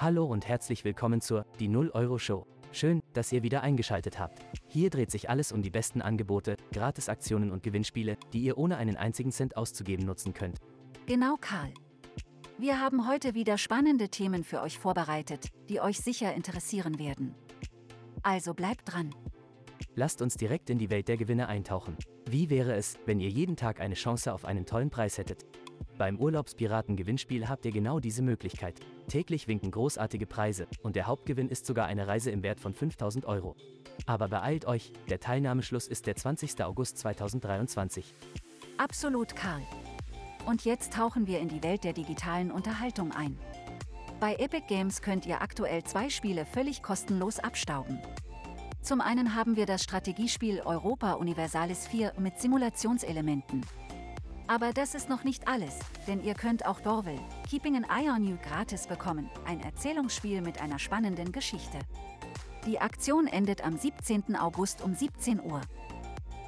Hallo und herzlich willkommen zur Die 0 Euro Show. Schön, dass ihr wieder eingeschaltet habt. Hier dreht sich alles um die besten Angebote, Gratisaktionen und Gewinnspiele, die ihr ohne einen einzigen Cent auszugeben nutzen könnt. Genau, Karl. Wir haben heute wieder spannende Themen für euch vorbereitet, die euch sicher interessieren werden. Also bleibt dran. Lasst uns direkt in die Welt der Gewinne eintauchen. Wie wäre es, wenn ihr jeden Tag eine Chance auf einen tollen Preis hättet? Beim Urlaubspiraten-Gewinnspiel habt ihr genau diese Möglichkeit. Täglich winken großartige Preise und der Hauptgewinn ist sogar eine Reise im Wert von 5000 Euro. Aber beeilt euch, der Teilnahmeschluss ist der 20. August 2023. Absolut, Karl. Und jetzt tauchen wir in die Welt der digitalen Unterhaltung ein. Bei Epic Games könnt ihr aktuell zwei Spiele völlig kostenlos abstauben. Zum einen haben wir das Strategiespiel Europa Universalis 4 mit Simulationselementen. Aber das ist noch nicht alles, denn ihr könnt auch Dorville, Keeping an Eye on You gratis bekommen, ein Erzählungsspiel mit einer spannenden Geschichte. Die Aktion endet am 17. August um 17 Uhr.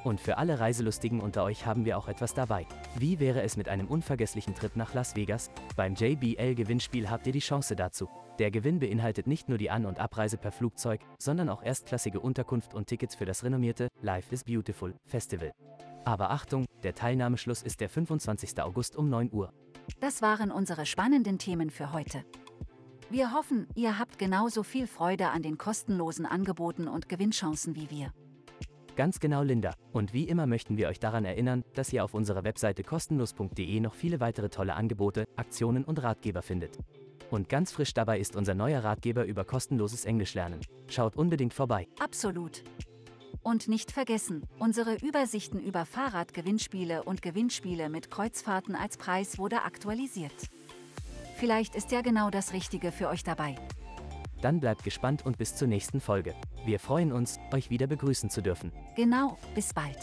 Und für alle Reiselustigen unter euch haben wir auch etwas dabei. Wie wäre es mit einem unvergesslichen Trip nach Las Vegas? Beim JBL-Gewinnspiel habt ihr die Chance dazu. Der Gewinn beinhaltet nicht nur die An- und Abreise per Flugzeug, sondern auch erstklassige Unterkunft und Tickets für das renommierte Life is Beautiful Festival. Aber Achtung, der Teilnahmeschluss ist der 25. August um 9 Uhr. Das waren unsere spannenden Themen für heute. Wir hoffen, ihr habt genauso viel Freude an den kostenlosen Angeboten und Gewinnchancen wie wir. Ganz genau, Linda. Und wie immer möchten wir euch daran erinnern, dass ihr auf unserer Webseite kostenlos.de noch viele weitere tolle Angebote, Aktionen und Ratgeber findet. Und ganz frisch dabei ist unser neuer Ratgeber über kostenloses Englischlernen. Schaut unbedingt vorbei. Absolut. Und nicht vergessen, unsere Übersichten über Fahrradgewinnspiele und Gewinnspiele mit Kreuzfahrten als Preis wurde aktualisiert. Vielleicht ist ja genau das Richtige für euch dabei. Dann bleibt gespannt und bis zur nächsten Folge. Wir freuen uns, euch wieder begrüßen zu dürfen. Genau, bis bald.